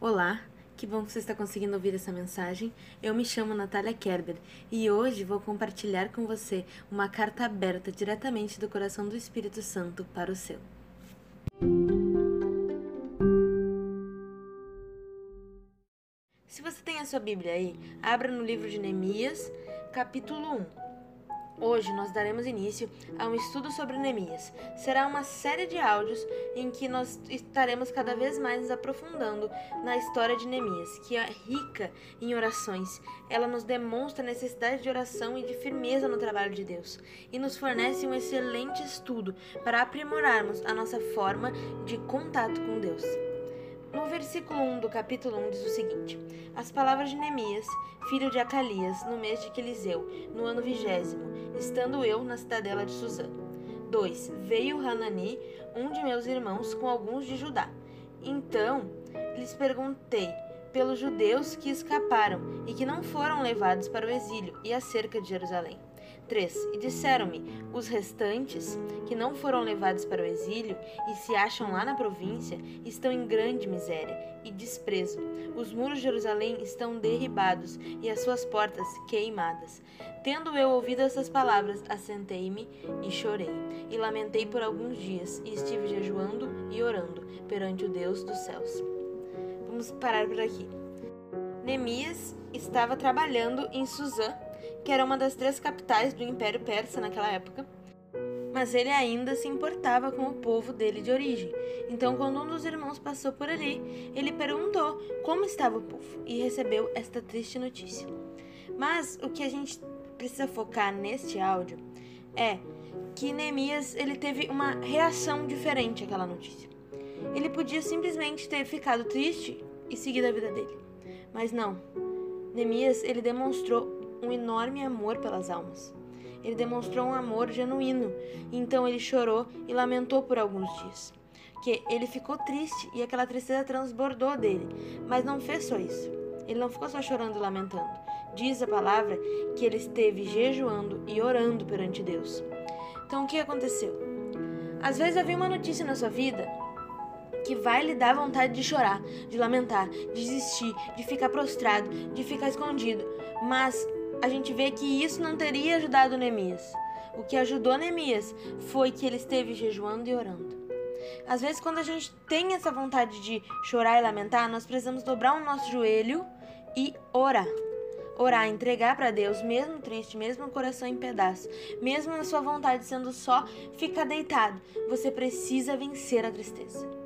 Olá, que bom que você está conseguindo ouvir essa mensagem. Eu me chamo Natália Kerber e hoje vou compartilhar com você uma carta aberta diretamente do coração do Espírito Santo para o seu. Se você tem a sua Bíblia aí, abra no livro de Neemias, capítulo 1. Hoje nós daremos início a um estudo sobre Neemias. Será uma série de áudios em que nós estaremos cada vez mais nos aprofundando na história de Neemias, que é rica em orações. Ela nos demonstra a necessidade de oração e de firmeza no trabalho de Deus e nos fornece um excelente estudo para aprimorarmos a nossa forma de contato com Deus. No versículo 1 do capítulo 1 diz o seguinte: As palavras de Neemias, filho de Acalias, no mês de Quiliseu, no ano vigésimo, estando eu na cidadela de Suzã. 2. Veio Hanani, um de meus irmãos, com alguns de Judá. Então lhes perguntei pelos judeus que escaparam e que não foram levados para o exílio e acerca de Jerusalém. 3. E disseram-me: Os restantes, que não foram levados para o exílio e se acham lá na província, estão em grande miséria e desprezo. Os muros de Jerusalém estão derribados e as suas portas queimadas. Tendo eu ouvido essas palavras, assentei-me e chorei, e lamentei por alguns dias, e estive jejuando e orando perante o Deus dos céus. Vamos parar por aqui. Neemias estava trabalhando em Suzã que era uma das três capitais do Império Persa naquela época. Mas ele ainda se importava com o povo dele de origem. Então, quando um dos irmãos passou por ali, ele perguntou como estava o povo e recebeu esta triste notícia. Mas o que a gente precisa focar neste áudio é que Neemias ele teve uma reação diferente àquela notícia. Ele podia simplesmente ter ficado triste e seguido a vida dele, mas não. Neemias ele demonstrou um enorme amor pelas almas. Ele demonstrou um amor genuíno, então ele chorou e lamentou por alguns dias. Que ele ficou triste e aquela tristeza transbordou dele, mas não fez só isso. Ele não ficou só chorando e lamentando. Diz a palavra que ele esteve jejuando e orando perante Deus. Então o que aconteceu? Às vezes havia uma notícia na sua vida que vai lhe dar vontade de chorar, de lamentar, de desistir, de ficar prostrado, de ficar escondido. Mas a gente vê que isso não teria ajudado Neemias. O que ajudou Neemias foi que ele esteve jejuando e orando. Às vezes, quando a gente tem essa vontade de chorar e lamentar, nós precisamos dobrar o nosso joelho e orar. Orar, entregar para Deus, mesmo triste, mesmo o coração em pedaços, mesmo na sua vontade sendo só ficar deitado, você precisa vencer a tristeza.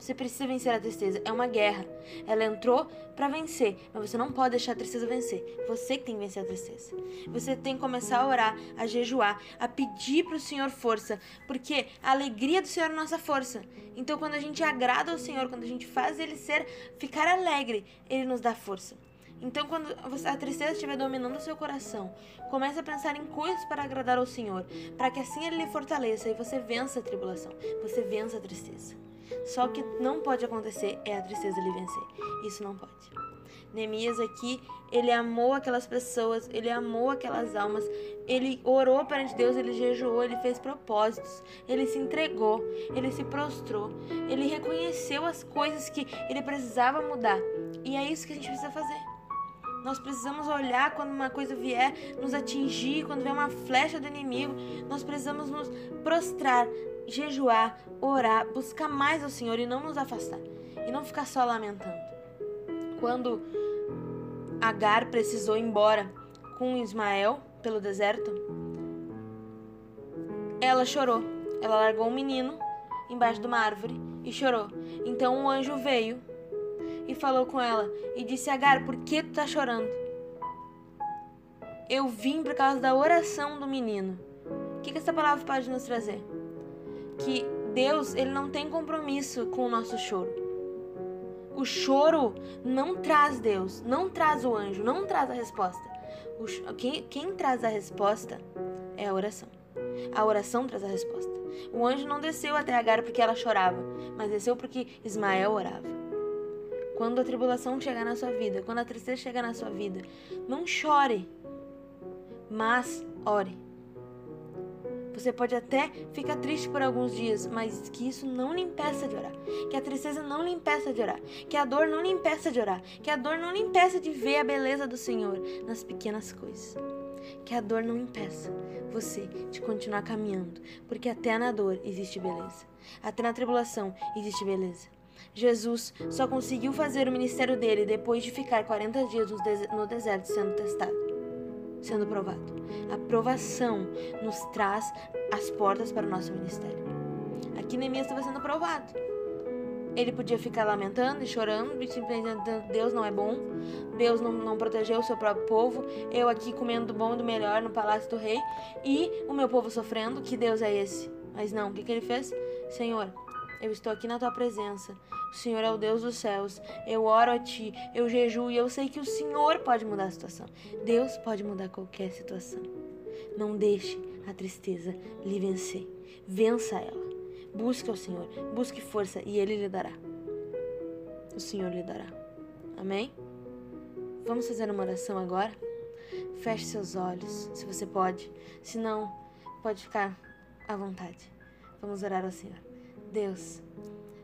Você precisa vencer a tristeza. É uma guerra. Ela entrou para vencer, mas você não pode deixar a tristeza vencer. Você que tem que vencer a tristeza. Você tem que começar a orar, a jejuar, a pedir para o Senhor força, porque a alegria do Senhor é nossa força. Então, quando a gente agrada ao Senhor, quando a gente faz ele ser, ficar alegre, ele nos dá força. Então, quando a tristeza estiver dominando o seu coração, comece a pensar em coisas para agradar ao Senhor, para que assim Ele lhe fortaleça e você vença a tribulação, você vença a tristeza. Só que não pode acontecer é a tristeza lhe vencer. Isso não pode. Neemias aqui, ele amou aquelas pessoas, ele amou aquelas almas, ele orou perante Deus, ele jejuou, ele fez propósitos, ele se entregou, ele se prostrou, ele reconheceu as coisas que ele precisava mudar. E é isso que a gente precisa fazer. Nós precisamos olhar quando uma coisa vier nos atingir, quando vier uma flecha do inimigo, nós precisamos nos prostrar, jejuar, orar, buscar mais ao Senhor e não nos afastar. E não ficar só lamentando. Quando Agar precisou ir embora com Ismael pelo deserto, ela chorou. Ela largou um menino embaixo de uma árvore e chorou. Então um anjo veio e falou com ela e disse: Agar, por que tu tá chorando? Eu vim por causa da oração do menino. O que, que essa palavra pode nos trazer? Que Deus ele não tem compromisso com o nosso choro. O choro não traz Deus, não traz o anjo, não traz a resposta. O, quem, quem traz a resposta é a oração. A oração traz a resposta. O anjo não desceu até Agar porque ela chorava, mas desceu porque Ismael orava. Quando a tribulação chegar na sua vida, quando a tristeza chegar na sua vida, não chore, mas ore. Você pode até ficar triste por alguns dias, mas que isso não lhe impeça de orar. Que a tristeza não lhe impeça de orar. Que a dor não lhe impeça de orar. Que a dor não lhe impeça de ver a beleza do Senhor nas pequenas coisas. Que a dor não impeça você de continuar caminhando, porque até na dor existe beleza. Até na tribulação existe beleza. Jesus só conseguiu fazer o ministério dele depois de ficar 40 dias no deserto sendo testado, sendo provado. A provação nos traz as portas para o nosso ministério. Aqui Neemias estava sendo provado. Ele podia ficar lamentando e chorando e simplesmente Deus não é bom, Deus não, não protegeu o seu próprio povo, eu aqui comendo do bom e do melhor no palácio do rei e o meu povo sofrendo. Que Deus é esse? Mas não, o que, que ele fez? Senhor, eu estou aqui na tua presença. O Senhor é o Deus dos céus. Eu oro a ti, eu jejuo e eu sei que o Senhor pode mudar a situação. Deus pode mudar qualquer situação. Não deixe a tristeza lhe vencer. Vença ela. Busque ao Senhor, busque força e Ele lhe dará. O Senhor lhe dará. Amém? Vamos fazer uma oração agora? Feche seus olhos, se você pode. Se não, pode ficar à vontade. Vamos orar ao Senhor. Deus,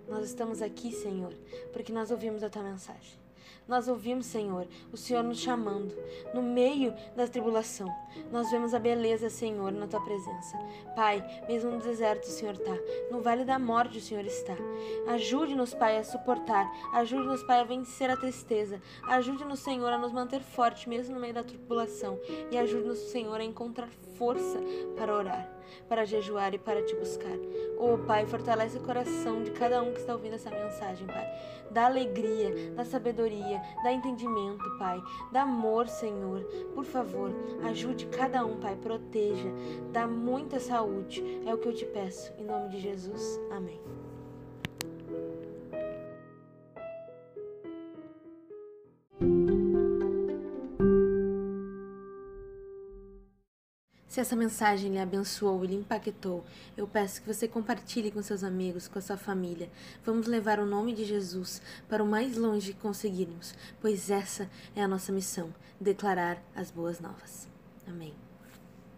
nós estamos aqui, Senhor, porque nós ouvimos a tua mensagem. Nós ouvimos, Senhor, o Senhor nos chamando no meio da tribulação. Nós vemos a beleza, Senhor, na tua presença. Pai, mesmo no deserto o Senhor está, no vale da morte o Senhor está. Ajude-nos, Pai, a suportar. Ajude-nos, Pai, a vencer a tristeza. Ajude-nos, Senhor, a nos manter forte mesmo no meio da tribulação. E ajude-nos, Senhor, a encontrar força para orar, para jejuar e para te buscar. Oh, Pai, fortalece o coração de cada um que está ouvindo essa mensagem, Pai. Dá alegria, dá sabedoria, dá entendimento, Pai. Dá amor, Senhor. Por favor, ajude cada um, Pai. Proteja. Dá muita saúde. É o que eu te peço. Em nome de Jesus. Amém. Se essa mensagem lhe abençoou e lhe impactou, eu peço que você compartilhe com seus amigos, com a sua família. Vamos levar o nome de Jesus para o mais longe que conseguirmos, pois essa é a nossa missão: declarar as boas novas. Amém.